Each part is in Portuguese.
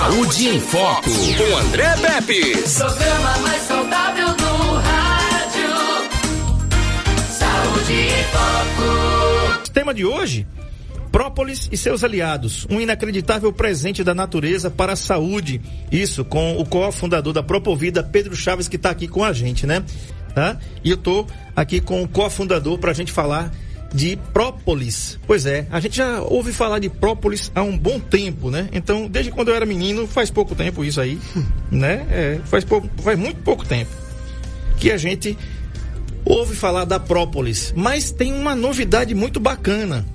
Saúde em Foco, com André Pepe. Programa mais saudável do rádio. Saúde em Foco. Tema de hoje: Própolis e seus aliados, um inacreditável presente da natureza para a saúde. Isso com o cofundador da Propovida, Pedro Chaves, que está aqui com a gente, né? Tá? E eu tô aqui com o cofundador para a gente falar de própolis. Pois é, a gente já ouve falar de própolis há um bom tempo, né? Então, desde quando eu era menino, faz pouco tempo isso aí, né? É, faz, pouco, faz muito pouco tempo que a gente ouve falar da própolis. Mas tem uma novidade muito bacana,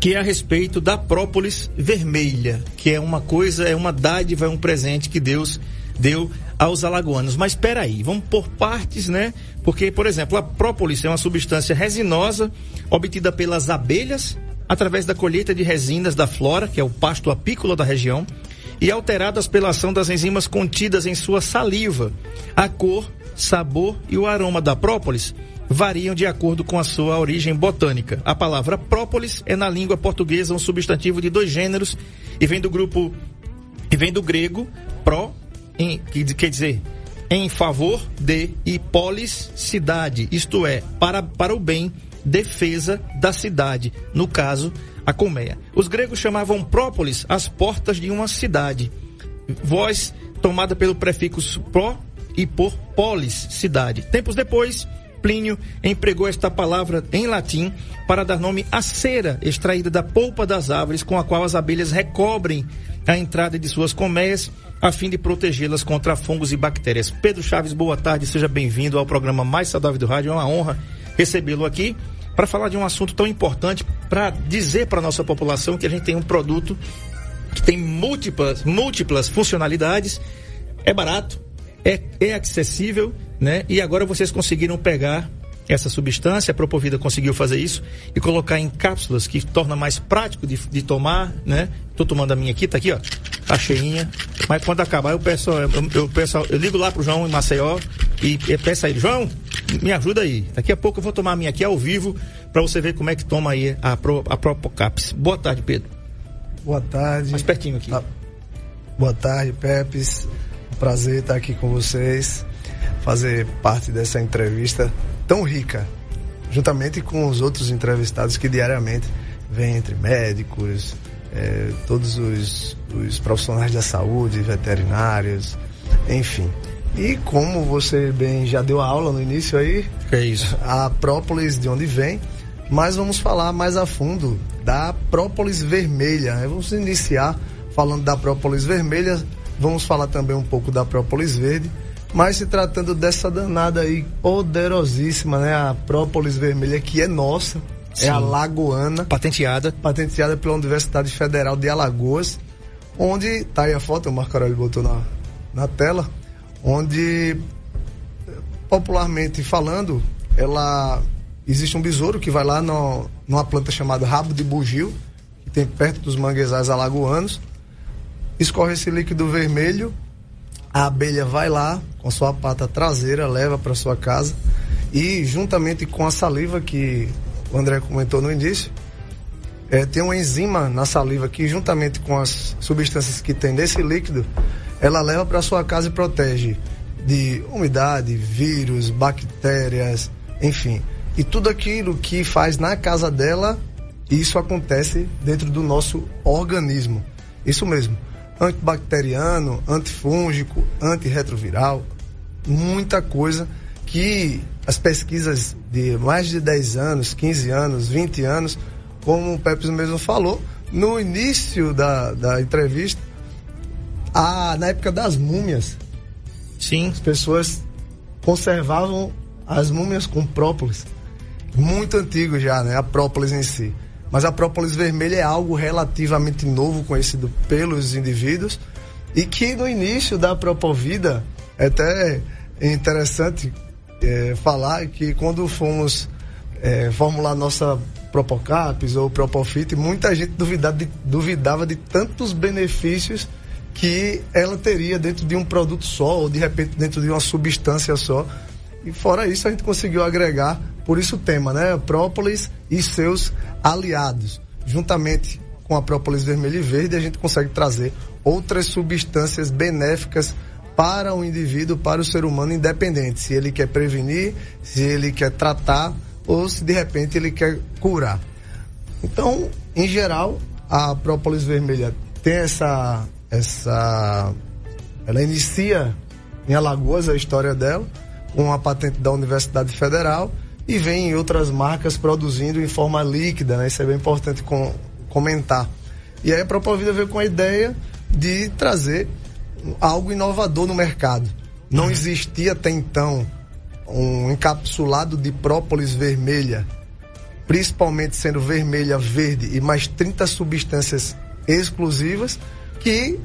que é a respeito da própolis vermelha, que é uma coisa, é uma dádiva, é um presente que Deus deu aos alagoanos. Mas espera aí, vamos por partes, né? Porque, por exemplo, a própolis é uma substância resinosa obtida pelas abelhas através da colheita de resinas da flora, que é o pasto apícola da região, e alteradas pela ação das enzimas contidas em sua saliva. A cor, sabor e o aroma da própolis variam de acordo com a sua origem botânica. A palavra própolis é na língua portuguesa um substantivo de dois gêneros e vem do grupo e vem do grego pró em, que quer dizer em favor de e polis cidade, isto é, para, para o bem, defesa da cidade, no caso, a colmeia. Os gregos chamavam própolis as portas de uma cidade. Voz tomada pelo prefixo pró e por polis, cidade. Tempos depois, Plínio empregou esta palavra em latim para dar nome à cera extraída da polpa das árvores com a qual as abelhas recobrem a entrada de suas colmeias a fim de protegê-las contra fungos e bactérias. Pedro Chaves, boa tarde, seja bem-vindo ao programa mais saudável do rádio. É uma honra recebê-lo aqui para falar de um assunto tão importante, para dizer para a nossa população que a gente tem um produto que tem múltiplas, múltiplas funcionalidades, é barato, é, é acessível, né? E agora vocês conseguiram pegar essa substância, a Propovida conseguiu fazer isso e colocar em cápsulas que torna mais prático de, de tomar, né? Tô tomando a minha aqui, tá aqui, ó, tá cheinha. Mas quando acabar eu peço, eu, eu peço, eu ligo lá pro João em Maceió e, e peço a ele, João, me ajuda aí. Daqui a pouco eu vou tomar a minha aqui ao vivo para você ver como é que toma aí a, Pro, a Propocaps. Boa tarde, Pedro. Boa tarde. Mais pertinho aqui. Ah, boa tarde, Pepes. Um prazer estar aqui com vocês, fazer parte dessa entrevista tão rica, juntamente com os outros entrevistados que diariamente vêm entre médicos, eh, todos os, os profissionais da saúde, veterinários, enfim. E como você bem já deu a aula no início aí, é isso? a própolis de onde vem, mas vamos falar mais a fundo da própolis vermelha. Vamos iniciar falando da própolis vermelha, vamos falar também um pouco da própolis verde, mas se tratando dessa danada aí poderosíssima, né, a própolis vermelha que é nossa, Sim. é a lagoana, Patenteada. patenteada pela Universidade Federal de Alagoas, onde tá aí a foto, o Marco Aurélio botou na, na tela, onde popularmente falando, ela existe um besouro que vai lá no, numa planta chamada rabo de bugio, que tem perto dos manguezais alagoanos, escorre esse líquido vermelho, a abelha vai lá com sua pata traseira, leva para sua casa e juntamente com a saliva que o André comentou no início, é, tem uma enzima na saliva que, juntamente com as substâncias que tem nesse líquido, ela leva para sua casa e protege de umidade, vírus, bactérias, enfim. E tudo aquilo que faz na casa dela, isso acontece dentro do nosso organismo. Isso mesmo. Antibacteriano, antifúngico, antirretroviral, muita coisa que as pesquisas de mais de 10 anos, 15 anos, 20 anos, como o Pepe mesmo falou, no início da, da entrevista, a, na época das múmias, Sim. as pessoas conservavam as múmias com própolis. Muito antigo já, né? A própolis em si. Mas a própolis vermelha é algo relativamente novo, conhecido pelos indivíduos, e que no início da Propovida, é até interessante é, falar que quando fomos é, formular nossa Propocaps ou Propofit, muita gente duvidava de, duvidava de tantos benefícios que ela teria dentro de um produto só, ou de repente dentro de uma substância só. E fora isso, a gente conseguiu agregar, por isso o tema, né? Própolis e seus aliados. Juntamente com a própolis vermelha e verde, a gente consegue trazer outras substâncias benéficas para o indivíduo, para o ser humano, independente se ele quer prevenir, se ele quer tratar ou se de repente ele quer curar. Então, em geral, a própolis vermelha tem essa essa ela inicia em Alagoas a história dela com a patente da Universidade Federal e vem em outras marcas produzindo em forma líquida, né? Isso é bem importante com, comentar. E aí a Propovida veio com a ideia de trazer algo inovador no mercado. Não uhum. existia até então um encapsulado de própolis vermelha, principalmente sendo vermelha, verde e mais 30 substâncias exclusivas que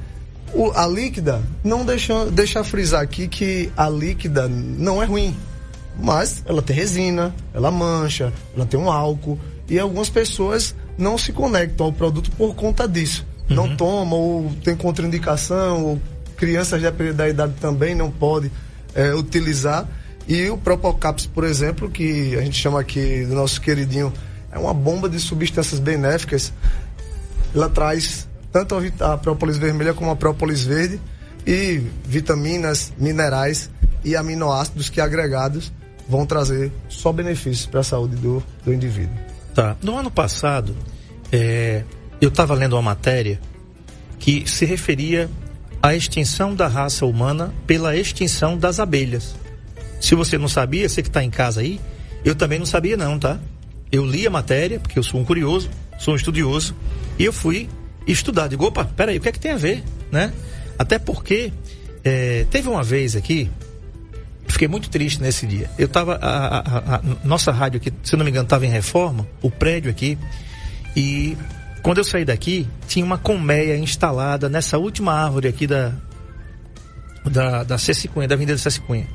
o, a líquida, não deixa, deixa frisar aqui que a líquida não é ruim, mas ela tem resina, ela mancha, ela tem um álcool e algumas pessoas não se conectam ao produto por conta disso. Uhum. Não tomam ou tem contraindicação ou crianças da idade também não podem é, utilizar. E o Propocaps, por exemplo, que a gente chama aqui do nosso queridinho, é uma bomba de substâncias benéficas. Ela traz tanto a, a própolis vermelha como a própolis verde e vitaminas, minerais e aminoácidos que agregados vão trazer só benefícios para a saúde do, do indivíduo. Tá. No ano passado, é, eu estava lendo uma matéria que se referia à extinção da raça humana pela extinção das abelhas. Se você não sabia, você que está em casa aí, eu também não sabia não, tá? Eu li a matéria, porque eu sou um curioso, sou um estudioso, e eu fui estudar. Digo, opa, peraí, o que é que tem a ver, né? Até porque é, teve uma vez aqui, fiquei muito triste nesse dia. Eu tava, a, a, a, nossa rádio aqui, se não me engano, estava em reforma, o prédio aqui, e quando eu saí daqui, tinha uma colmeia instalada nessa última árvore aqui da, da, da Cecicunha, da Avenida Cecicunha.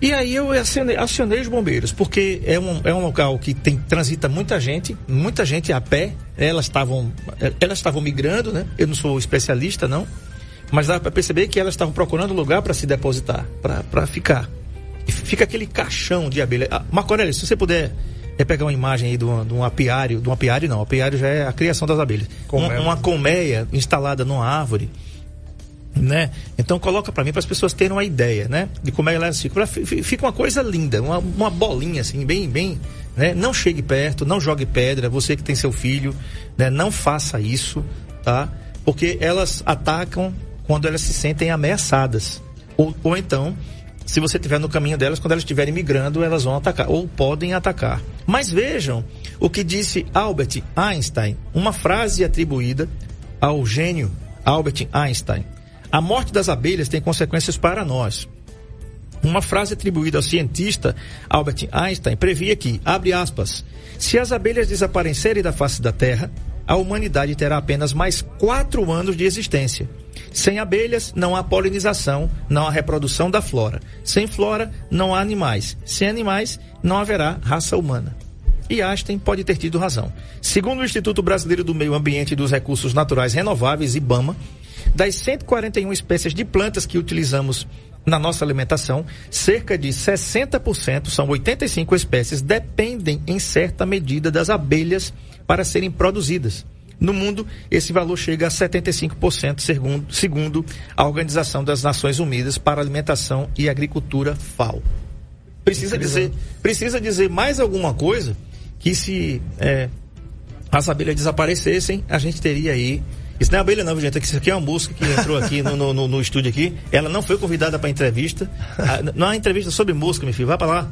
E aí eu acionei, acionei, os bombeiros, porque é um, é um local que tem, transita muita gente, muita gente a pé. Elas estavam elas estavam migrando, né? Eu não sou especialista, não. Mas dá para perceber que elas estavam procurando lugar para se depositar, para ficar. E fica aquele caixão de abelha. Ah, Marco Aurélio, se você puder é pegar uma imagem aí de um, de um apiário, de um apiário não, apiário já é a criação das abelhas. Um, uma colmeia instalada numa árvore né? Então coloca para mim para as pessoas terem uma ideia, né? De como é que elas ficam. Fica uma coisa linda, uma, uma bolinha assim, bem, bem, né? Não chegue perto, não jogue pedra. Você que tem seu filho, né? Não faça isso, tá? Porque elas atacam quando elas se sentem ameaçadas, ou, ou então se você estiver no caminho delas, quando elas estiverem migrando, elas vão atacar, ou podem atacar. Mas vejam o que disse Albert Einstein, uma frase atribuída ao gênio Albert Einstein. A morte das abelhas tem consequências para nós. Uma frase atribuída ao cientista Albert Einstein previa que, abre aspas, se as abelhas desaparecerem da face da Terra, a humanidade terá apenas mais quatro anos de existência. Sem abelhas, não há polinização, não há reprodução da flora. Sem flora, não há animais. Sem animais, não haverá raça humana. E Einstein pode ter tido razão. Segundo o Instituto Brasileiro do Meio Ambiente e dos Recursos Naturais Renováveis, IBAMA, das 141 espécies de plantas que utilizamos na nossa alimentação, cerca de 60%, são 85 espécies, dependem em certa medida das abelhas para serem produzidas. No mundo, esse valor chega a 75%, segundo, segundo a Organização das Nações Unidas para Alimentação e Agricultura, FAO. Precisa dizer, precisa dizer mais alguma coisa que se é, as abelhas desaparecessem, a gente teria aí isso não é abelha, não, gente. Isso aqui é uma música que entrou aqui no, no, no, no estúdio aqui. Ela não foi convidada para entrevista. Ah, não é uma entrevista sobre música, meu filho. Vai para lá.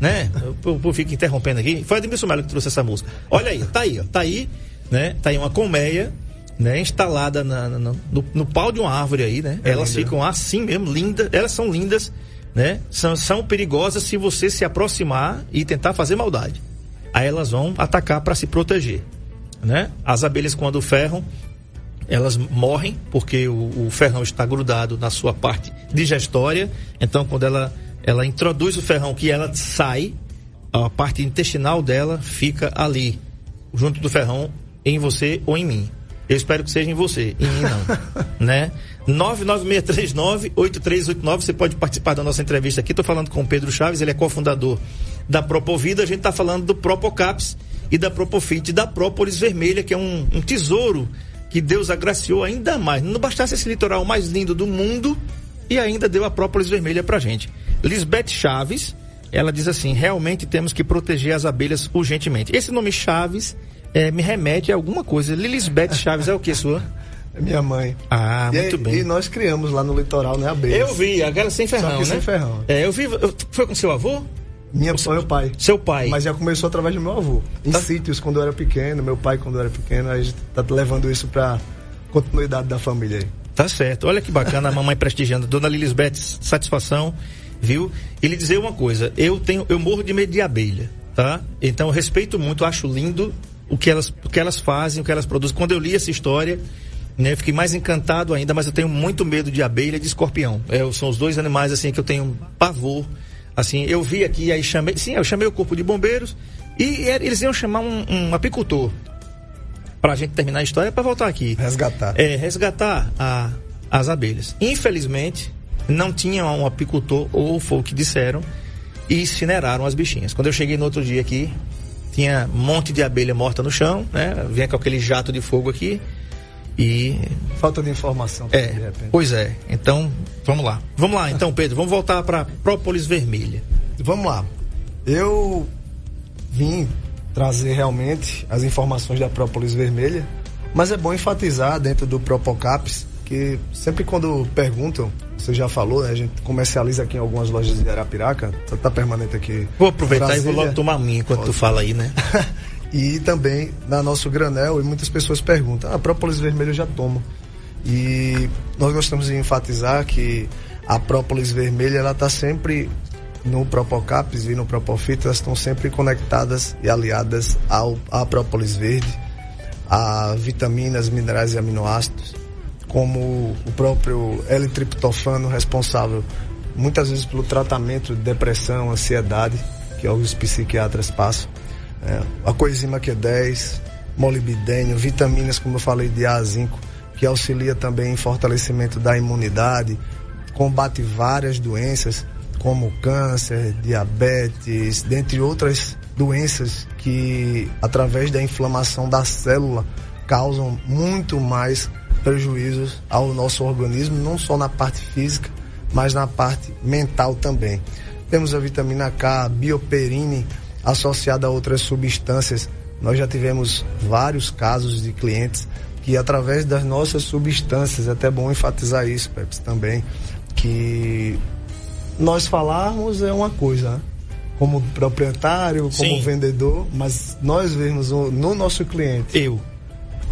Né? Eu, eu, fico interrompendo aqui. Foi Ademilson Melo que trouxe essa música. Olha aí, tá aí, ó. Tá aí, né? Tá aí uma colmeia, né? Instalada na, na, no, no, pau de uma árvore aí, né? É Elas linda. ficam assim mesmo, lindas. Elas são lindas, né? São, são perigosas se você se aproximar e tentar fazer maldade. Aí elas vão atacar para se proteger, né? As abelhas quando ferram, elas morrem porque o, o ferrão está grudado na sua parte digestória. Então, quando ela, ela introduz o ferrão que ela sai, a parte intestinal dela fica ali, junto do ferrão, em você ou em mim. Eu espero que seja em você, em mim não. né? 99639-8389, você pode participar da nossa entrevista aqui. Estou falando com o Pedro Chaves, ele é cofundador da Propovida. A gente está falando do Propocaps e da Propofit, da Própolis Vermelha, que é um, um tesouro que Deus agraciou ainda mais. Não bastasse esse litoral mais lindo do mundo e ainda deu a própolis vermelha pra gente. Lisbeth Chaves, ela diz assim: realmente temos que proteger as abelhas urgentemente. Esse nome Chaves é, me remete a alguma coisa. Lilisbeth Chaves é o que sua? É minha mãe. Ah, e, muito bem. E nós criamos lá no litoral, né, abelhas. Eu vi, aquela sem ferrão, Só que né? sem ferrão. É, eu vi. eu- foi com seu avô? Minha, meu pai. Seu pai. Mas já começou através do meu avô. Em Tá. sítios, quando eu era pequeno, meu pai quando eu era pequeno, a gente tá levando isso pra continuidade da família aí. Tá certo. Olha que bacana a mamãe prestigiando. Dona Lilisbeth, satisfação, viu? E lhe dizer uma coisa, eu tenho, eu morro de medo de abelha, tá? Então eu respeito muito, acho lindo o que elas, o que elas fazem, o que elas produzem. Quando eu li essa história, né, eu fiquei mais encantado ainda, mas eu tenho muito medo de abelha e de escorpião. É, são os dois animais assim que eu tenho pavor. Assim, eu vi aqui, aí chamei, sim, eu chamei o corpo de bombeiros e eles iam chamar um, um apicultor pra gente terminar a história para voltar aqui Resgatar. é, resgatar a- as abelhas. Infelizmente, não tinha um apicultor, ou foi o que disseram, e incineraram as bichinhas. Quando eu cheguei no outro dia aqui, tinha um monte de abelha morta no chão, né? Vinha com aquele jato de fogo aqui. E. Falta de informação, É, de pois é. Então, vamos lá. Vamos lá, então, Pedro, vamos voltar para própolis vermelha. Vamos lá. Eu vim trazer realmente as informações da própolis vermelha, mas é bom enfatizar dentro do Propocaps que sempre quando perguntam, você já falou, né, a gente comercializa aqui em algumas lojas de Arapiraca, você tá permanente aqui. Vou aproveitar e vou logo tomar minha enquanto tu fala aí, né? e também na nosso granel, e muitas pessoas perguntam, ah, própolis vermelha eu já tomo. E nós gostamos de enfatizar que a própolis vermelha, ela está sempre no Propocaps e no Propofit, elas estão sempre conectadas e aliadas ao, à própolis verde, a vitaminas, minerais e aminoácidos, como o próprio L-triptofano responsável muitas vezes pelo tratamento de depressão, ansiedade, que os psiquiatras passam. É, a coenzima Q10, molibdênio, vitaminas, como eu falei, de A a zinco, que auxilia também em fortalecimento da imunidade, combate várias doenças, como câncer, diabetes, dentre outras doenças que, através da inflamação da célula, causam muito mais prejuízos ao nosso organismo, não só na parte física, mas na parte mental também. Temos a vitamina K, a bioperine, associada a outras substâncias. Nós já tivemos vários casos de clientes que, através das nossas substâncias, é até bom enfatizar isso, Peps, também, que nós falarmos é uma coisa, né? como proprietário, como Sim. vendedor, mas nós vemos o- no nosso cliente Eu.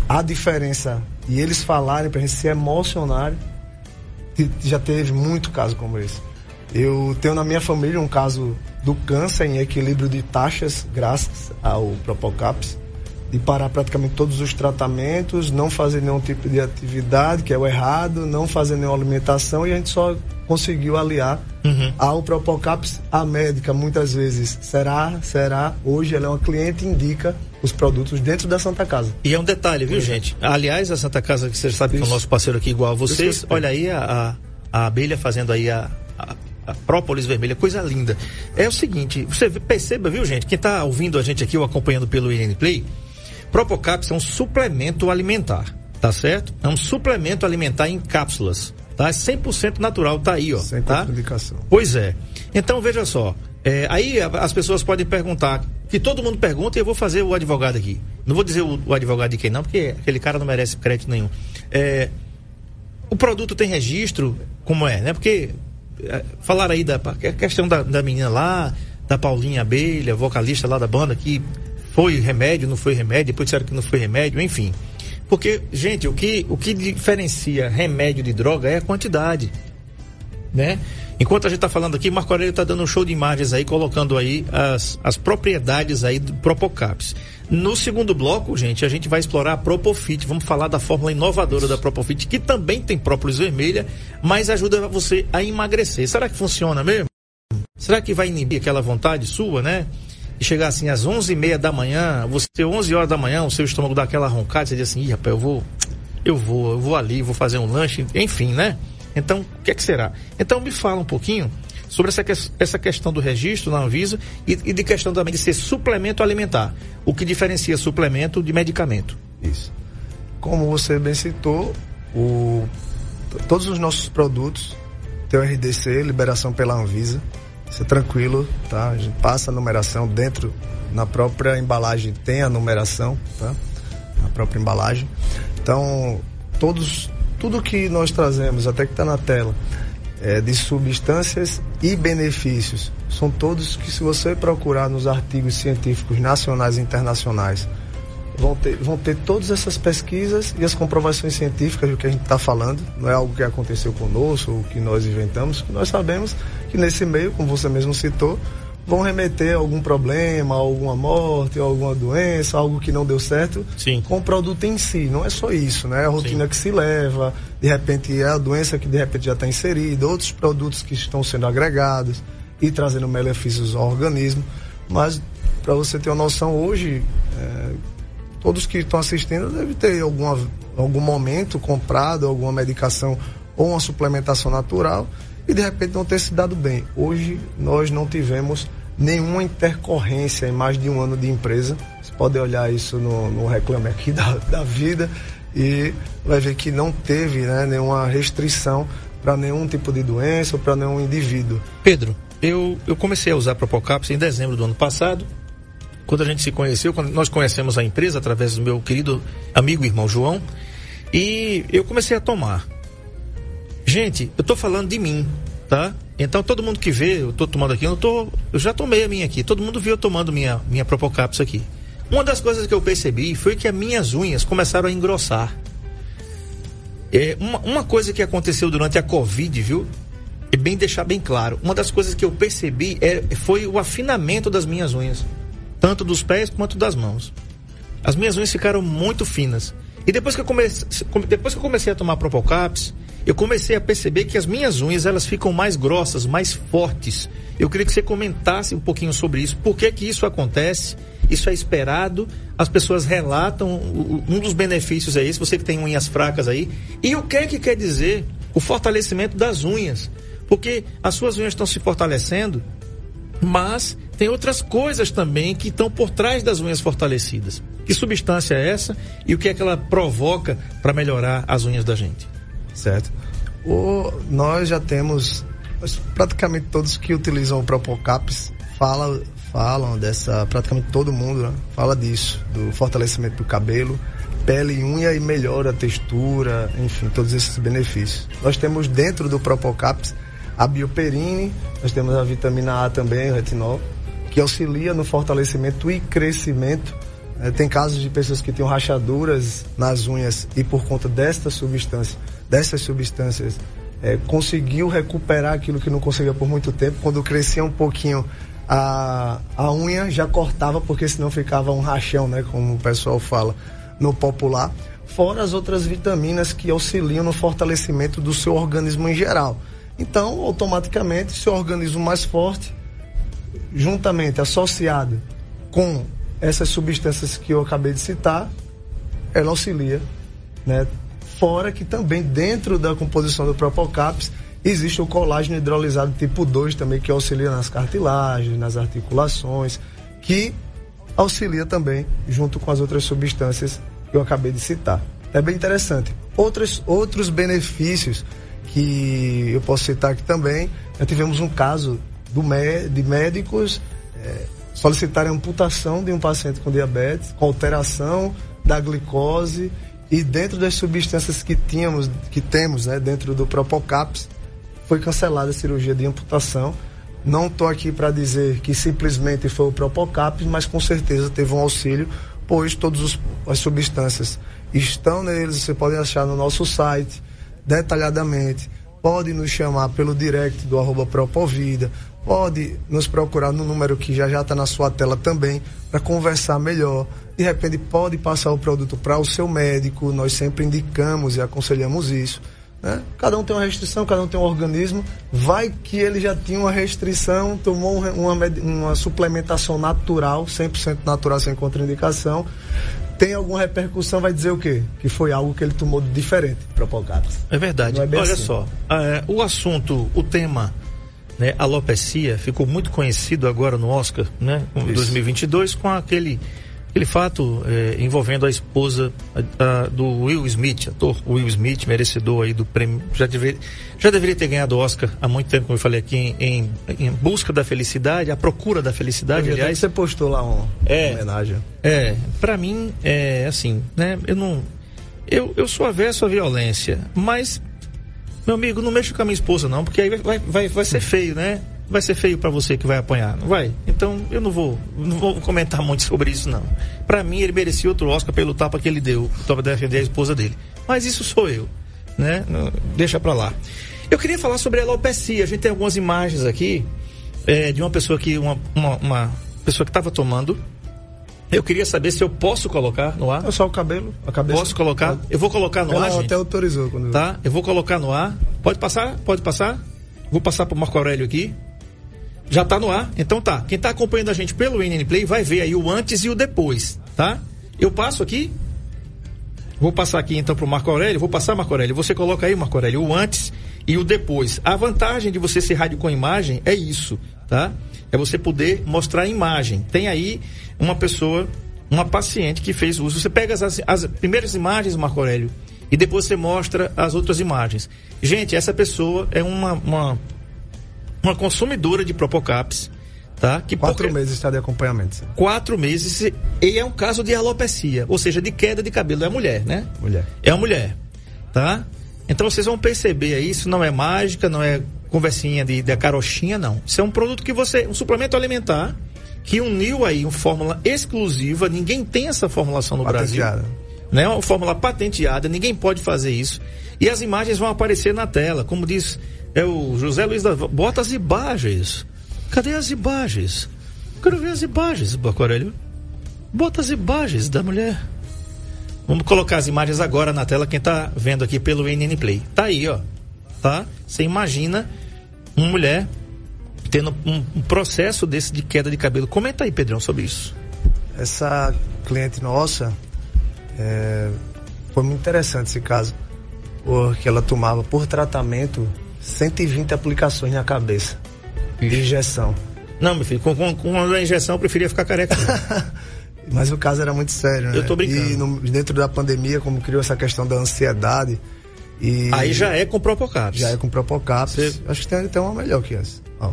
a diferença e eles falarem pra gente se emocionarem, te- já teve muito caso como esse. Eu tenho na minha família um caso do câncer em equilíbrio de taxas, graças ao Propocaps, de parar praticamente todos os tratamentos, não fazer nenhum tipo de atividade, que é o errado, não fazer nenhuma alimentação, e a gente só conseguiu aliar ao Propocaps a médica, muitas vezes. Será? Será? Hoje ela é uma cliente e indica os produtos dentro da Santa Casa. E é um detalhe, viu, gente? Aliás, a Santa Casa, que vocês sabem que é o nosso parceiro aqui igual a vocês, olha aí a, a, a abelha fazendo aí a, a, a própolis vermelha, coisa linda. É o seguinte, você perceba, viu, gente? Quem tá ouvindo a gente aqui ou acompanhando pelo IN Play, Propocaps é um suplemento alimentar, tá certo? É um suplemento alimentar em cápsulas, tá? É 100% natural, tá aí, ó. Sem tá? Pois é. Então veja só. é, aí as pessoas podem perguntar, que todo mundo pergunta e eu vou fazer o advogado aqui. Não vou dizer o, o advogado de quem não, porque aquele cara não merece crédito nenhum. É, o produto tem registro, como é, né? Porque é, falaram aí da a questão da, da menina lá, da Paulinha Abelha, vocalista lá da banda, que foi remédio, não foi remédio, depois disseram que não foi remédio, enfim. Porque, gente, o que, o que diferencia remédio de droga é a quantidade né? Enquanto a gente está falando aqui, Marco Aurélio está dando um show de imagens aí, colocando aí as, as propriedades aí do Propocaps. No segundo bloco, gente, a gente vai explorar a Propofit. Vamos falar da fórmula inovadora da Propofit, que também tem própolis vermelha, mas ajuda você a emagrecer. Será que funciona mesmo? Será que vai inibir aquela vontade sua, né? E chegar assim às 11h30 da manhã, você 11 horas da manhã, o seu estômago dá aquela roncada, você diz assim, Ih, rapaz, eu vou, eu vou, eu vou ali, vou fazer um lanche, enfim, né? Então, o que é que será? Então, me fala um pouquinho sobre essa, ques- essa questão do registro na Anvisa e, e de questão também de ser suplemento alimentar. O que diferencia suplemento de medicamento? Isso. como você bem citou, o, todos os nossos produtos têm o RDC, liberação pela Anvisa. Isso é tranquilo, tá? A gente passa a numeração dentro, na própria embalagem tem a numeração, tá? Na própria embalagem. Então, todos, tudo que nós trazemos, até que está na tela, é, de substâncias e benefícios, são todos que se você procurar nos artigos científicos nacionais e internacionais, vão ter, vão ter todas essas pesquisas e as comprovações científicas do que a gente está falando. Não é algo que aconteceu conosco ou que nós inventamos, nós sabemos que nesse meio, como você mesmo citou, vão remeter a algum problema, a alguma morte, a alguma doença, algo que não deu certo Sim. com o produto em si. Não é só isso, né? A rotina Sim. que se leva, de repente é a doença que de repente já está inserida, outros produtos que estão sendo agregados e trazendo benefícios ao organismo. Mas, para você ter uma noção, hoje, é, todos que estão assistindo devem ter alguma, algum momento comprado alguma medicação ou uma suplementação natural e de repente não ter se dado bem. Hoje nós não tivemos nenhuma intercorrência em mais de um ano de empresa. Você pode olhar isso no, no reclame aqui da, da vida e vai ver que não teve né, nenhuma restrição para nenhum tipo de doença ou para nenhum indivíduo. Pedro, eu, eu comecei a usar Propocaps em dezembro do ano passado. Quando a gente se conheceu, quando nós conhecemos a empresa através do meu querido amigo e irmão João, e eu comecei a tomar. Gente, eu tô falando de mim, tá? Então todo mundo que vê, eu tô tomando aqui, eu, tô, eu já tomei a minha aqui. Todo mundo viu eu tomando minha, minha Propocaps aqui. Uma das coisas que eu percebi foi que as minhas unhas começaram a engrossar. É, uma, uma coisa que aconteceu durante a Covid, viu? E bem deixar bem claro, uma das coisas que eu percebi é, foi o afinamento das minhas unhas, tanto dos pés quanto das mãos. As minhas unhas ficaram muito finas. E depois que eu comecei, depois que eu comecei a tomar Propocaps, eu comecei a perceber que as minhas unhas elas ficam mais grossas, mais fortes. Eu queria que você comentasse um pouquinho sobre isso. Por que que isso acontece? Isso é esperado? As pessoas relatam um dos benefícios é esse. Você que tem unhas fracas aí. E o que é que quer dizer o fortalecimento das unhas? Porque as suas unhas estão se fortalecendo, mas tem outras coisas também que estão por trás das unhas fortalecidas. Que substância é essa e o que é que ela provoca para melhorar as unhas da gente? Certo. O, nós já temos praticamente todos que utilizam o Propocaps fala, falam dessa, praticamente todo mundo né? fala disso, do fortalecimento do cabelo, pele e unha e melhora a textura, enfim, todos esses benefícios. Nós temos dentro do Propocaps a bioperine, nós temos a vitamina A também, o retinol, que auxilia no fortalecimento e crescimento. É, tem casos de pessoas que têm rachaduras nas unhas e por conta desta substância, dessas substâncias, é, conseguiu recuperar aquilo que não conseguia por muito tempo. Quando crescia um pouquinho a, a unha, já cortava, porque senão ficava um rachão, né? Como o pessoal fala no popular. Fora as outras vitaminas que auxiliam no fortalecimento do seu organismo em geral. Então, automaticamente, seu organismo mais forte, juntamente associado com essas substâncias que eu acabei de citar, ela auxilia, né? Fora que também dentro da composição do Propocaps existe o colágeno hidrolisado tipo 2 também que auxilia nas cartilagens, nas articulações, que auxilia também junto com as outras substâncias que eu acabei de citar. É bem interessante. Outros, outros benefícios que eu posso citar aqui também, já tivemos um caso do, de médicos é, solicitarem amputação de um paciente com diabetes, com alteração da glicose e dentro das substâncias que tínhamos, que temos, né, dentro do Propocaps, foi cancelada a cirurgia de amputação. Não estou aqui para dizer que simplesmente foi o Propocaps, mas com certeza teve um auxílio, pois todas as substâncias estão neles, você pode achar no nosso site detalhadamente. Pode nos chamar pelo direct do arroba Propovida, pode nos procurar no número que já já está na sua tela também para conversar melhor. De repente pode passar o produto para o seu médico, nós sempre indicamos e aconselhamos isso. Né? Cada um tem uma restrição, cada um tem um organismo. Vai que ele já tinha uma restrição, tomou uma, uma suplementação natural, 100% natural, sem contraindicação. Tem alguma repercussão, vai dizer o quê? Que foi algo que ele tomou de diferente para É verdade. É Olha assim. só, é, o assunto, o tema né, alopecia ficou muito conhecido agora no Oscar, né, em 2022, com aquele aquele fato é, envolvendo a esposa a, a, do Will Smith, ator Will Smith, merecedor aí do prêmio, já, deve, já deveria ter ganhado Oscar há muito tempo, como eu falei aqui, em, em busca da felicidade, a procura da felicidade, Eu aliás. você postou lá um, É. uma homenagem. É, pra mim, é assim, né? Eu não. Eu, eu sou avesso à violência, mas, meu amigo, não mexa com a minha esposa, não, porque aí vai, vai, vai, vai ser feio, né? Vai ser feio pra você que vai apanhar, não vai? Então eu não vou, não vou comentar muito sobre isso, não. Pra mim, ele merecia outro Oscar pelo tapa que ele deu pra defender a esposa dele. Mas isso sou eu, né? Deixa pra lá. Eu queria falar sobre a alopecia. A gente tem algumas imagens aqui é, de uma pessoa que, uma, uma, uma pessoa que estava tomando eu queria saber se eu posso colocar no ar. É só o cabelo, a cabeça. Posso colocar? Eu vou colocar no Ela ar, gente. até autorizou quando Tá? Eu vou colocar no ar. Pode passar? Pode passar? Vou passar pro Marco Aurélio aqui. Já tá no ar? Então tá. Quem tá acompanhando a gente pelo NN Play vai ver aí o antes e o depois, tá? Eu passo aqui. Vou passar aqui então pro Marco Aurélio. Vou passar, Marco Aurélio. Você coloca aí, Marco Aurélio, o antes e o depois. A vantagem de você ser rádio com imagem é isso, tá? É você poder mostrar a imagem. Tem aí uma pessoa, uma paciente que fez uso. Você pega as, as primeiras imagens, Marco Aurélio, e depois você mostra as outras imagens. Gente, essa pessoa é uma, uma, uma consumidora de Propocaps, tá? Que Quatro por- meses está de acompanhamento. sim. quatro meses e é um caso de alopecia, ou seja, de queda de cabelo. É mulher, né? Mulher. É uma mulher, tá? Então vocês vão perceber aí, isso não é mágica, não é conversinha de, de carochinha, não. Isso é um produto que você, um suplemento alimentar que uniu aí uma fórmula exclusiva, ninguém tem essa formulação no Patenteada. Brasil. Né? Uma fórmula patenteada, ninguém pode fazer isso. E as imagens vão aparecer na tela, como diz é o José Luiz da bota as imagens. Cadê as imagens? Quero ver as imagens, Bacorelho. Bota as imagens da mulher. Vamos colocar as imagens agora na tela, quem tá vendo aqui pelo NN Play. Tá aí, ó. Tá? Você imagina uma mulher tendo um, processo desse de queda de cabelo. Comenta aí, Pedrão, sobre isso. Essa cliente nossa é, foi muito interessante esse caso, porque ela tomava por tratamento 120 aplicações na cabeça de injeção. Não, meu filho, com, com, com a injeção eu preferia ficar careca. Mas o caso era muito sério, né? Eu tô brincando. E no- dentro da pandemia, como criou essa questão da ansiedade. E aí já é com Propocaps. já é com Propocaps. Você- Acho que tem até uma melhor que essa. Ó.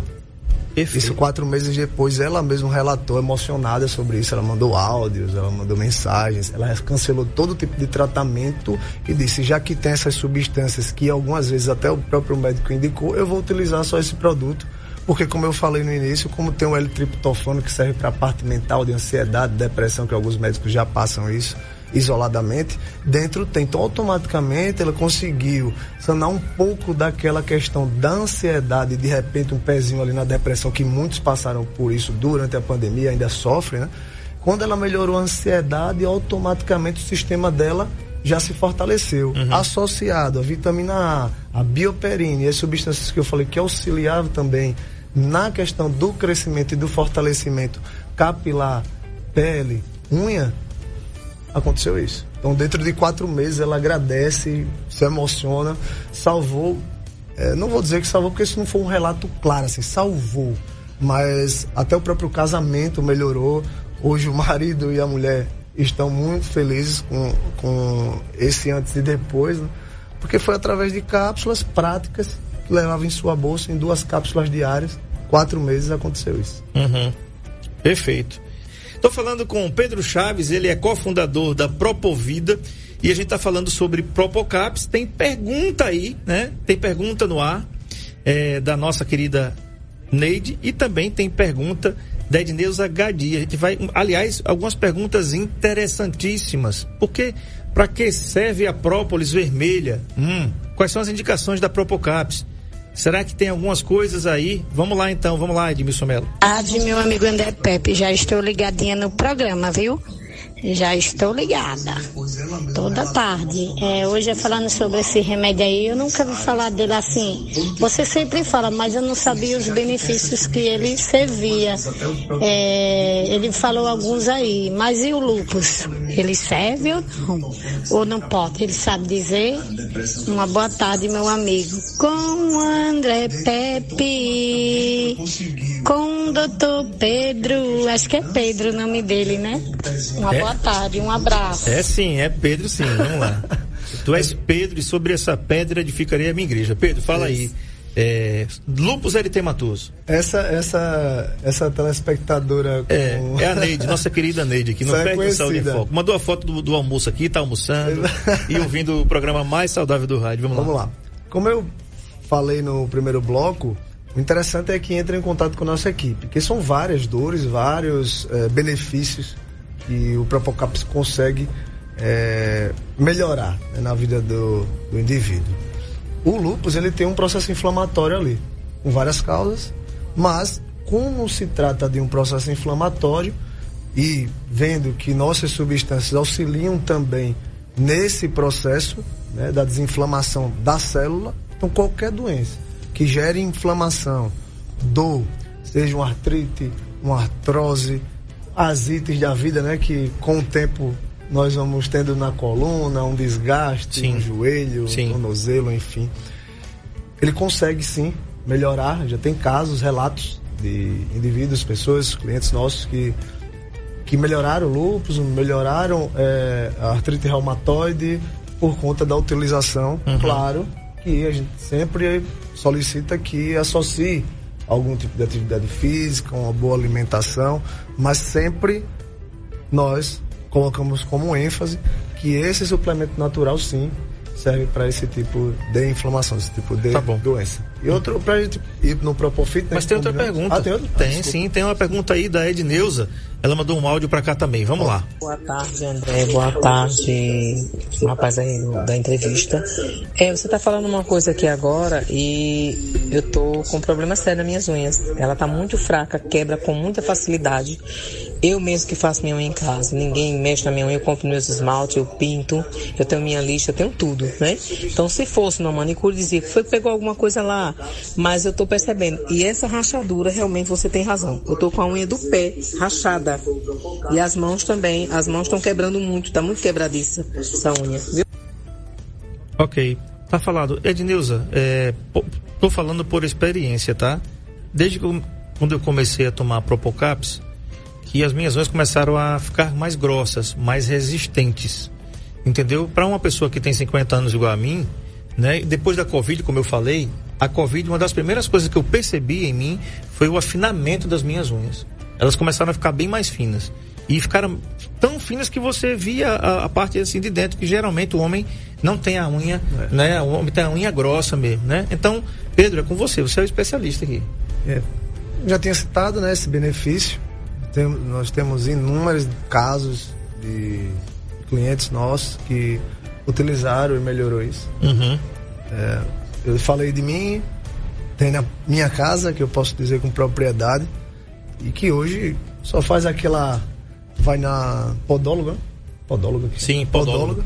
Perfeito. Isso quatro meses depois, ela mesma relatou emocionada sobre isso. Ela mandou áudios, ela mandou mensagens, ela cancelou todo tipo de tratamento e disse: já que tem essas substâncias que algumas vezes até o próprio médico indicou, eu vou utilizar só esse produto. Porque, como eu falei no início, como tem o L-triptofano que serve para parte mental de ansiedade, depressão, que alguns médicos já passam isso isoladamente, dentro tem. Então, automaticamente, ela conseguiu sanar um pouco daquela questão da ansiedade, de repente, um pezinho ali na depressão, que muitos passaram por isso durante a pandemia, ainda sofrem, né? Quando ela melhorou a ansiedade, automaticamente o sistema dela já se fortaleceu. Associado à vitamina A, a bioperina e as substâncias que eu falei que auxiliavam também na questão do crescimento e do fortalecimento capilar, pele, unha, aconteceu isso. Então, dentro de quatro meses, ela agradece, se emociona, salvou. é, não vou dizer que salvou, porque isso não foi um relato claro, assim, salvou. Mas até o próprio casamento melhorou. Hoje, o marido e a mulher estão muito felizes com, com esse antes e depois, né? porque foi através de cápsulas práticas que levava em sua bolsa, em duas cápsulas diárias. Quatro meses aconteceu isso. Uhum. Perfeito. Estou falando com o Pedro Chaves, ele é cofundador da Propovida e a gente está falando sobre Propocaps. Tem pergunta aí, né? Tem pergunta no ar é, da nossa querida Neide e também tem pergunta da Edneuza Gadia. A gente vai, aliás, algumas perguntas interessantíssimas. Porque para que serve a própolis vermelha? Hum, quais são as indicações da Propocaps? Será que tem algumas coisas aí? Vamos lá então, vamos lá, Edmilson Melo. tarde, meu amigo André Pepe. Já estou ligadinha no programa, viu? Já estou ligada. Toda tarde. É, hoje é falando sobre esse remédio aí. Eu nunca vi falar dele assim. Você sempre fala, mas eu não sabia os benefícios que ele servia. É, ele falou alguns aí. Mas e o lupus? Ele serve ou não? Ou não pode? Ele sabe dizer? Uma boa tarde, meu amigo. Com o André Pepe. Com o doutor Pedro. Acho que é Pedro o nome dele, né? Uma É. boa tarde, um abraço. É sim, é Pedro sim, vamos lá. tu és Pedro e sobre essa pedra edificarei a minha igreja. Pedro, fala aí. É, lupus eritematoso. Essa, essa, essa telespectadora com... É, é a Neide, nossa querida Neide aqui, não Essa é perde o Saúde em conhecida. Foco. Mandou a foto do, do almoço aqui, tá almoçando e ouvindo o programa mais saudável do rádio. Vamos lá. Vamos lá. Como eu falei no primeiro bloco, o interessante é que entra em contato com a nossa equipe, porque são várias dores, vários eh, benefícios que o Propocaps consegue eh, melhorar né, na vida do, do indivíduo. O lúpus ele tem um processo inflamatório ali, com várias causas, mas como se trata de um processo inflamatório e vendo que nossas substâncias auxiliam também nesse processo né, da desinflamação da célula, então qualquer doença que gere inflamação, dor, seja uma artrite, uma artrose, as ites da vida, né, que com o tempo nós vamos tendo na coluna, um desgaste, Sim. um joelho, Sim. um tornozelo, enfim. Ele consegue sim melhorar, já tem casos, relatos de indivíduos, pessoas, clientes nossos que que melhoraram o lúpus, melhoraram eh, a artrite reumatoide por conta da utilização. Claro que a gente sempre solicita que associe algum tipo de atividade física, uma boa alimentação, mas sempre nós colocamos como ênfase que esse suplemento natural sim serve para esse tipo de inflamação, esse tipo de Tá bom. doença. E outro para a gente ir no Propofit, né, Mas tem outra pergunta. Ah, tem outra? Ah, Tem desculpa. sim, tem uma pergunta aí da Edneuza. Ela mandou um áudio pra cá também. Vamos lá. Boa tarde, André. Boa tarde, rapaz aí da entrevista. É, você tá falando uma coisa aqui agora e eu tô com um problema sério nas minhas unhas. Ela tá muito fraca, quebra com muita facilidade. Eu mesmo que faço minha unha em casa, ninguém mexe na minha unha, eu compro meus esmaltes, eu pinto, eu tenho minha lixa, eu tenho tudo, né? Então se fosse uma manicure, dizia que foi que pegou alguma coisa lá, mas eu tô percebendo. E essa rachadura, realmente você tem razão. Eu tô com a unha do pé rachada. E as mãos também, as mãos estão quebrando muito, tá muito quebradiça essa unha, viu? Ok. Tá falado. Edneuza, é, tô falando por experiência, tá? Desde que eu- quando eu comecei a tomar Propocaps, que as minhas unhas começaram a ficar mais grossas, mais resistentes. Entendeu? Para uma pessoa que tem 50 anos igual a mim, né? Depois da Covid, como eu falei, a Covid, uma das primeiras coisas que eu percebi em mim foi o afinamento das minhas unhas. Elas começaram a ficar bem mais finas. E ficaram tão finas que você via a, a parte assim de dentro, que geralmente o homem não tem a unha, né? O homem tem a unha grossa mesmo, né? Então, Pedro, é com você, você é o especialista aqui. É, já tinha citado né, esse benefício. Tem- nós temos inúmeros casos de clientes nossos que utilizaram e melhorou isso. Uhum. É, eu falei de mim, tem na minha casa, que eu posso dizer com propriedade, e que hoje só faz aquela. Vai na podóloga, podóloga aqui. Sim, podóloga.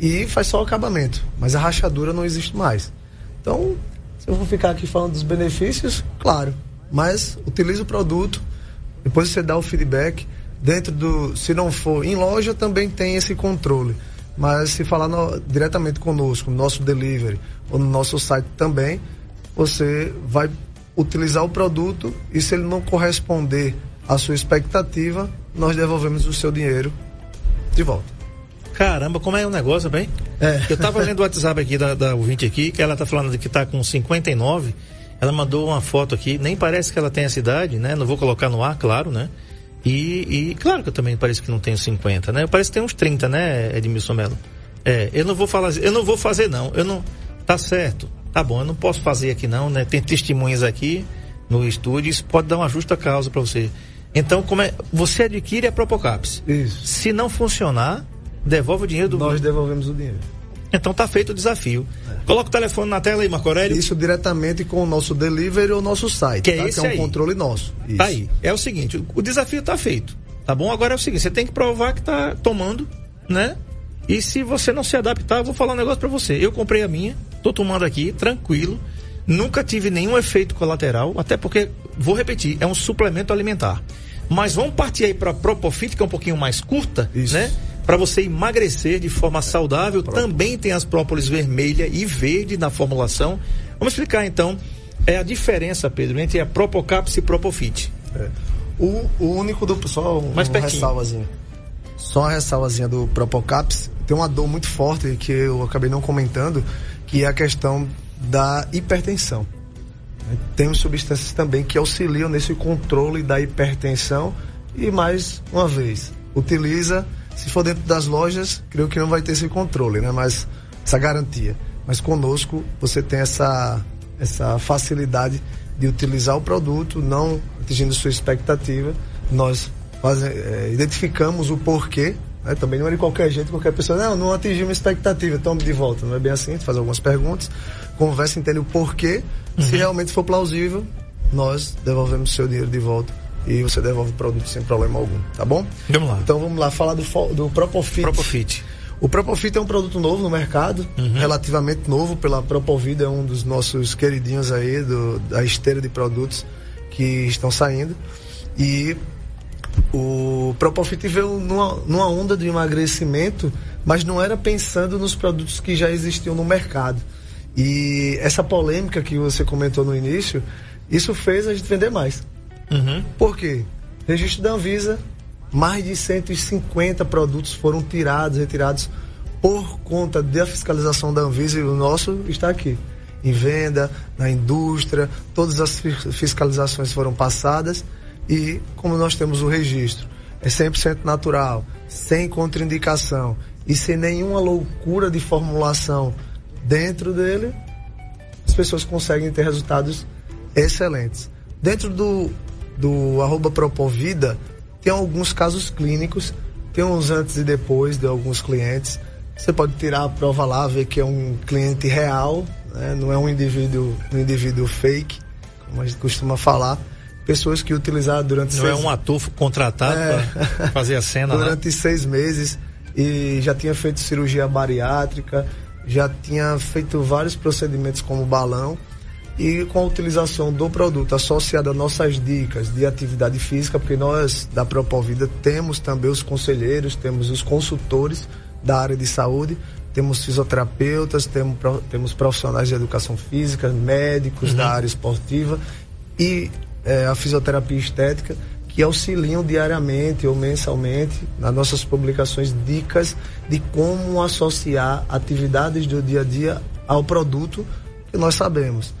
e faz só o acabamento, mas a rachadura não existe mais. Então, se eu vou ficar aqui falando dos benefícios, claro, mas utilize o produto, depois você dá o feedback. Dentro do, se não for em loja, também tem esse controle. Mas se falar no- diretamente conosco, no nosso delivery ou no nosso site também, você vai utilizar o produto e se ele não corresponder à sua expectativa, nós devolvemos o seu dinheiro de volta. Caramba, como é o negócio, bem? É. Eu tava lendo o WhatsApp aqui da, da ouvinte aqui, que ela tá falando que tá com 59. Ela mandou uma foto aqui, nem parece que ela tem essa idade, né? Não vou colocar no ar, claro, né? E, e claro que eu também parece que não tenho 50, né? Eu parece que tem uns 30, né, Edmilson Melo? É, eu não vou falar, eu não vou fazer não. Eu não tá certo. Tá bom, eu não posso fazer aqui não, né? Tem testemunhas aqui no estúdio, isso pode dar uma justa causa para você. Então, como é, você adquire a Propocaps. Isso. Se não funcionar, devolve o dinheiro do Nós devolvemos o dinheiro. Então tá feito o desafio. Coloca o telefone na tela aí, Marco Aurélio. Isso diretamente com o nosso delivery ou nosso site. Que é tá? esse que é um aí. controle nosso. Isso. Tá aí. É o seguinte, o- desafio tá feito. Tá bom? Agora é o seguinte, você tem que provar que tá tomando, né? E se você não se adaptar, eu vou falar um negócio pra você. Eu comprei a minha, tô tomando aqui, tranquilo. Nunca tive nenhum efeito colateral, até porque, vou repetir, é um suplemento alimentar. Mas vamos partir aí pra Propofit, que é um pouquinho mais curta, Isso. né? Para você emagrecer de forma saudável. Também tem as própolis vermelha e verde na formulação. Vamos explicar então é a diferença, Pedro, entre a Propocaps e Propofit. É. O, o único do. Só um, Mais um ressalvazinho. Só uma ressalvazinha do Propocaps. Tem uma dor muito forte que eu acabei não comentando, que é a questão da hipertensão. Temos substâncias também que auxiliam nesse controle da hipertensão e mais uma vez, utiliza, se for dentro das lojas, creio que não vai ter esse controle, né? Mas essa garantia. Mas conosco você tem essa essa facilidade de utilizar o produto, não atingindo sua expectativa. Nós faz, é, identificamos o porquê. Né? Também não é de qualquer jeito, qualquer pessoa, não, não atingi uma expectativa, tome de volta. Não é bem assim, a gente faz algumas perguntas, conversa, entende o porquê. Se realmente for plausível, nós devolvemos o seu dinheiro de volta e você devolve o produto sem problema algum, tá bom? Vamos lá. Então vamos lá, falar do, do Propofit. Propofit. O Propofit é um produto novo no mercado, relativamente novo pela Propovida, é um dos nossos queridinhos aí do, da esteira de produtos que estão saindo. E o Propofit veio numa, numa onda de emagrecimento, mas não era pensando nos produtos que já existiam no mercado. E essa polêmica que você comentou no início, isso fez a gente vender mais. Uhum. Por quê? Registro da Anvisa, mais de 150 produtos foram tirados, retirados por conta da fiscalização da Anvisa e o nosso está aqui. Em venda, na indústria, todas as fi- fiscalizações foram passadas e como nós temos o registro, é 100% natural, sem contraindicação e sem nenhuma loucura de formulação dentro dele, as pessoas conseguem ter resultados excelentes. Dentro do, do arroba Propovida, tem alguns casos clínicos, tem uns antes e depois de alguns clientes. Você pode tirar a prova lá, ver que é um cliente real, né? não é um indivíduo, um indivíduo fake, como a gente costuma falar. Pessoas que utilizaram durante Não é seis- um ator contratado É. para fazer a cena, né? durante seis meses e já tinha feito cirurgia bariátrica, já tinha feito vários procedimentos como balão e com a utilização do produto associado a nossas dicas de atividade física, porque nós da Propovida temos também os conselheiros, temos os consultores da área de saúde, temos fisioterapeutas, temos, temos profissionais de educação física, médicos da área esportiva e eh, a fisioterapia estética que auxiliam diariamente ou mensalmente nas nossas publicações dicas de como associar atividades do dia a dia ao produto que nós sabemos.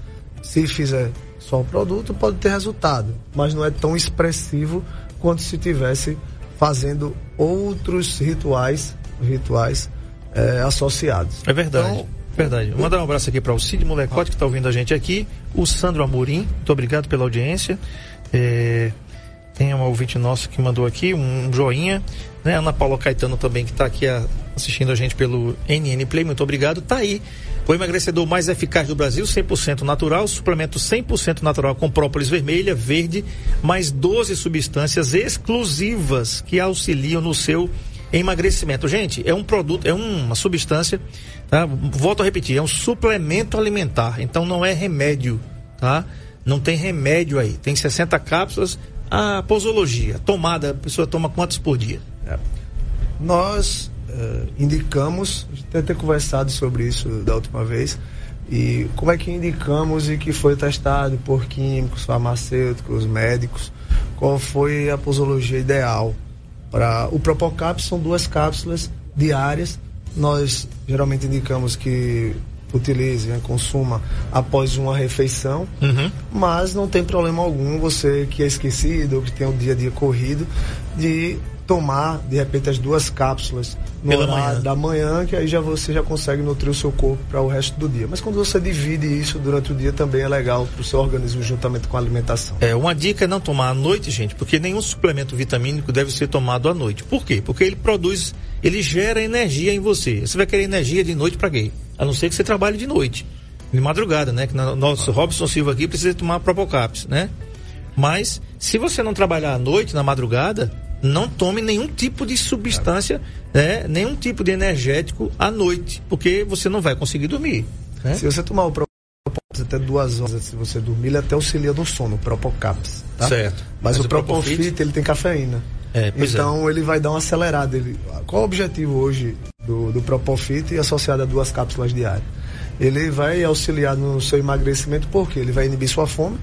Se fizer só o produto, pode ter resultado, mas não é tão expressivo quanto se tivesse fazendo outros rituais, rituais eh, associados. É verdade. Então, Verdade. Vou mandar um abraço aqui para o Cid Molecote, que está ouvindo a gente aqui. O Sandro Amorim, muito obrigado pela audiência. É, tem um ouvinte nosso que mandou aqui um joinha. Né? Ana Paula Caetano também, que está aqui a- assistindo a gente pelo NN Play, muito obrigado. Tá aí. O emagrecedor mais eficaz do Brasil, 100% natural, suplemento 100% natural com própolis vermelha, verde, mais 12 substâncias exclusivas que auxiliam no seu emagrecimento. Gente, é um produto, é uma substância, tá? Volto a repetir, é um suplemento alimentar, então não é remédio, tá? Não tem remédio aí. Tem 60 cápsulas. A posologia, tomada, a pessoa toma quantos por dia? Nós eh, indicamos, a gente deve ter conversado sobre isso da última vez, e como é que indicamos e que foi testado por químicos, farmacêuticos, médicos, qual foi a posologia ideal. Para o Propocap são duas cápsulas diárias, nós geralmente indicamos que utilize, né, consuma após uma refeição, mas não tem problema algum você que é esquecido ou que tem o dia a dia corrido de tomar de repente as duas cápsulas no Pela horário manhã. da manhã, que aí já você já consegue nutrir o seu corpo para o resto do dia. Mas quando você divide isso durante o dia também é legal para o seu organismo juntamente com a alimentação. É, uma dica é não tomar à noite, gente, porque nenhum suplemento vitamínico deve ser tomado à noite. Por quê? Porque ele produz, ele gera energia em você. Você vai querer energia de noite para quê? A não ser que você trabalhe de noite, de madrugada, né? Que no- nosso Robson Silva aqui precisa tomar Propocaps, né? Mas se você não trabalhar à noite, na madrugada, não tome nenhum tipo de substância, né? Nenhum tipo de energético à noite, porque você não vai conseguir dormir. né? Se você tomar o Propocaps até duas horas de você dormir, ele até auxilia no sono, o Propocaps. Tá? Certo. Mas, Mas o o Propofit- Propofit, ele tem cafeína. É, pois então ele vai dar uma acelerada. Ele, qual o objetivo hoje do, do Propofit associado a duas cápsulas diárias? Ele vai auxiliar no seu emagrecimento porque ele vai inibir sua fome,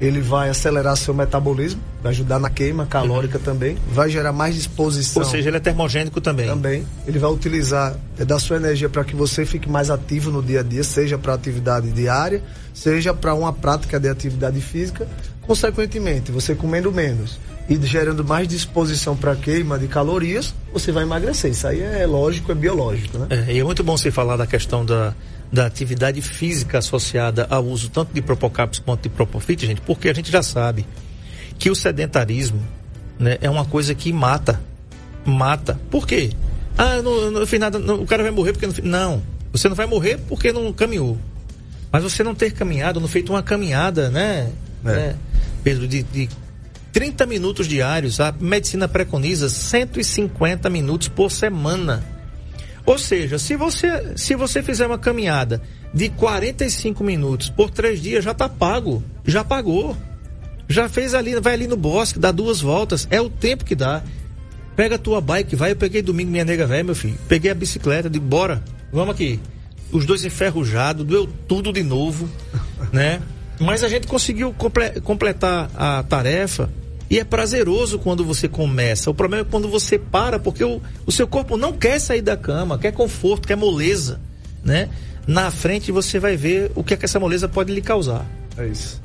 ele vai acelerar seu metabolismo, vai ajudar na queima calórica Uhum. também, vai gerar mais disposição. Ou seja, ele é termogênico também. Também. Ele vai utilizar é, da sua energia para que você fique mais ativo no dia a dia, seja para atividade diária, seja para uma prática de atividade física. Consequentemente, você comendo menos e gerando mais disposição para queima de calorias, você vai emagrecer. Isso aí é lógico, é biológico, né? É, e é muito bom você falar da questão da, da atividade física associada ao uso tanto de Propocaps quanto de Propofit, gente, porque a gente já sabe que o sedentarismo né, é uma coisa que mata. Mata. Por quê? Ah, eu não, não fiz nada, não, o cara vai morrer porque não. Não. Você não vai morrer porque não caminhou. Mas você não ter caminhado, não feito uma caminhada, né? É. né, Pedro, de, de 30 minutos diários. A medicina preconiza 150 minutos por semana. Ou seja, se você, se você fizer uma caminhada de 45 minutos por três dias, já está pago. Já pagou. Já fez ali, vai ali no bosque, dá duas voltas. É o tempo que dá. Pega a tua bike, vai. Eu peguei domingo minha nega velha, meu filho. Peguei a bicicleta, de bora, vamos aqui. Os dois enferrujados, doeu tudo de novo, né? Mas a gente conseguiu comple- completar a tarefa e é prazeroso quando você começa. O problema é quando você para, porque o, o seu corpo não quer sair da cama, quer conforto, quer moleza, né? Na frente você vai ver o que, é que essa moleza pode lhe causar. É isso.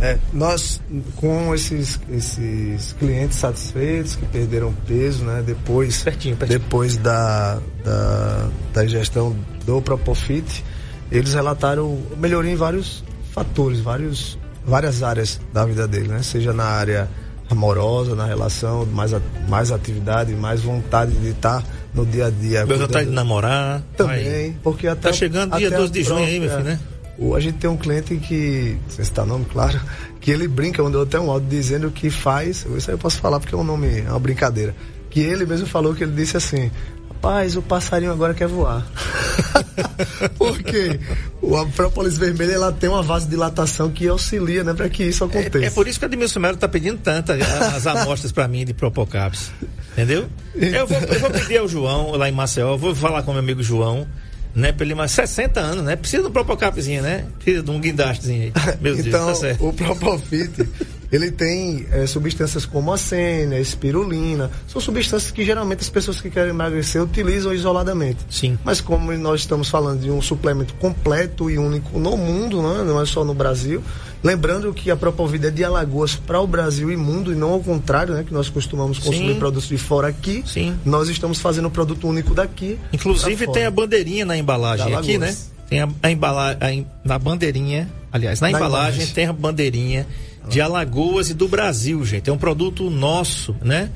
É, nós, com esses, esses clientes satisfeitos que perderam peso, né? Depois, Pertinho, pertinho. depois da, da, da ingestão do Propofit, eles relataram melhoria em vários fatores, vários, várias áreas da vida dele, né? Seja na área amorosa, na relação, mais, mais atividade, mais vontade de estar no dia a dia. Meu vontade cuidando- de namorar. também, Aí. porque até. Tá chegando dia até 12 de junho aí, meu filho, né? O, a gente tem um cliente que, não sei se tá nome, claro, que ele brinca, mandou até um áudio dizendo que faz, isso aí eu posso falar porque é um nome, é uma brincadeira, que ele mesmo falou que ele disse assim, rapaz, o passarinho agora quer voar. porque o- a própolis vermelha, ela tem uma vasodilatação que auxilia, né, para que isso aconteça. É, é por isso que a Admilson Melo tá pedindo tanto a- as amostras para mim de Propocaps. Entendeu? Eu vou, eu vou pedir ao João, lá em Maceió, eu vou falar com meu amigo João, né? Pra ele mais 60 anos, né? Precisa de um Propocapzinho, né? Precisa de um guindastezinho aí. Meu Deus, então, tá certo. o Propofit, ele tem é, substâncias como a sênia, espirulina, são substâncias que geralmente as pessoas que querem emagrecer utilizam isoladamente. Sim. Mas como nós estamos falando de um suplemento completo e único no mundo, né? não é só no Brasil, lembrando que a Propovida é de Alagoas para o Brasil e mundo e não ao contrário, né? Que nós costumamos consumir Sim. produtos de fora aqui. Sim. Nós estamos fazendo um produto único daqui. Inclusive tem a bandeirinha na embalagem aqui, né? Tem a, a embala, a em- na bandeirinha, aliás, na, Na embalagem, embalagem. tem a bandeirinha de Alagoas e do Brasil, gente. É um produto nosso, né?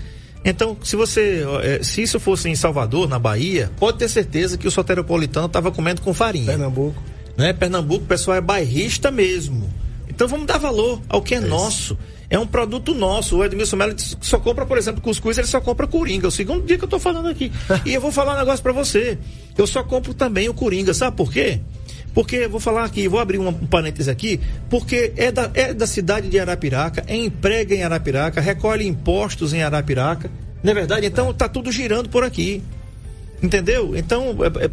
Então, se você, eh, se isso fosse em Salvador, na Bahia, pode ter certeza que o soteropolitano estava comendo com farinha. Pernambuco. né? Pernambuco, o pessoal é bairrista mesmo. Então vamos dar valor ao que é, nosso. É um produto nosso. O Edmilson Melo só compra, por exemplo, cuscuz, ele só compra coringa. É o segundo dia que eu tô falando aqui. e eu vou falar um negócio pra você. Eu só compro também o coringa. Sabe por quê? Porque, vou falar aqui, vou abrir um, parênteses aqui, porque é da, é da cidade de Arapiraca, é emprega em Arapiraca, recolhe impostos em Arapiraca. Não é verdade? Então tá tudo girando por aqui. Entendeu? Então, é- é-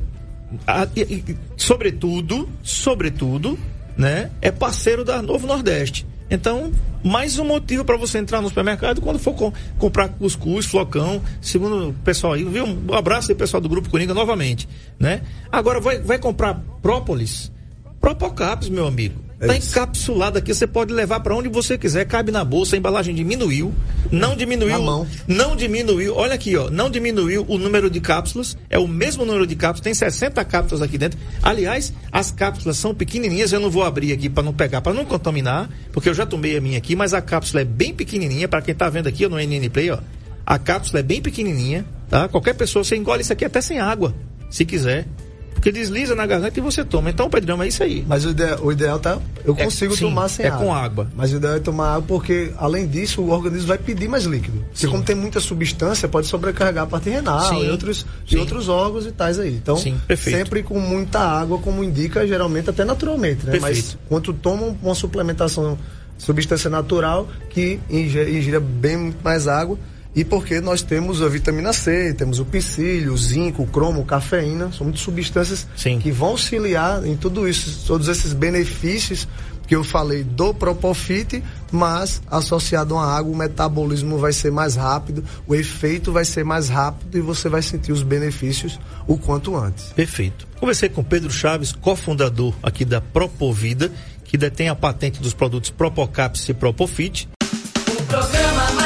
a- e- sobretudo, sobretudo, né, é parceiro da Novo Nordeste. Então, mais um motivo para você entrar no supermercado quando for com- comprar cuscuz, flocão, segundo o pessoal aí, viu? Um abraço aí, pessoal do Grupo Coringa, novamente, né? Agora, vai, vai comprar própolis? Propocaps, meu amigo. É Tá isso. encapsulado aqui, você pode levar para onde você quiser, cabe na bolsa, a embalagem diminuiu, não diminuiu, mão. não diminuiu, olha aqui, ó, não diminuiu o número de cápsulas, é o mesmo número de cápsulas, tem 60 cápsulas aqui dentro. Aliás, as cápsulas são pequenininhas, eu não vou abrir aqui para não pegar, para não contaminar, porque eu já tomei a minha aqui, mas a cápsula é bem pequenininha, para quem tá vendo aqui ó, no NN Play, ó. A cápsula é bem pequenininha, tá? Qualquer pessoa, você engole isso aqui até sem água, se quiser. Porque desliza na garganta e você toma. Então, Pedrão, é isso aí. Mas o, ide- o ideal tá. Eu É- consigo sim, tomar sem é água. com água. Mas o ideal é tomar água porque, além disso, o organismo vai pedir mais líquido. Porque Sim. como tem muita substância, pode sobrecarregar a parte renal Sim, e outros, e outros órgãos e tais aí. Então, sempre com muita água, como indica, geralmente até naturalmente, né? Mas Perfeito. quando toma uma suplementação, substância natural, que ingira bem muito mais água. E porque nós temos a vitamina C, temos o psyllium, o zinco, o cromo, cafeína, são muitas substâncias Sim. que vão auxiliar em tudo isso, todos esses benefícios que eu falei do Propofit, mas associado a uma água, o metabolismo vai ser mais rápido, o efeito vai ser mais rápido e você vai sentir os benefícios o quanto antes. Perfeito. Conversei com Pedro Chaves, cofundador aqui da Propovida, que detém a patente dos produtos Propocaps e Propofit. O programa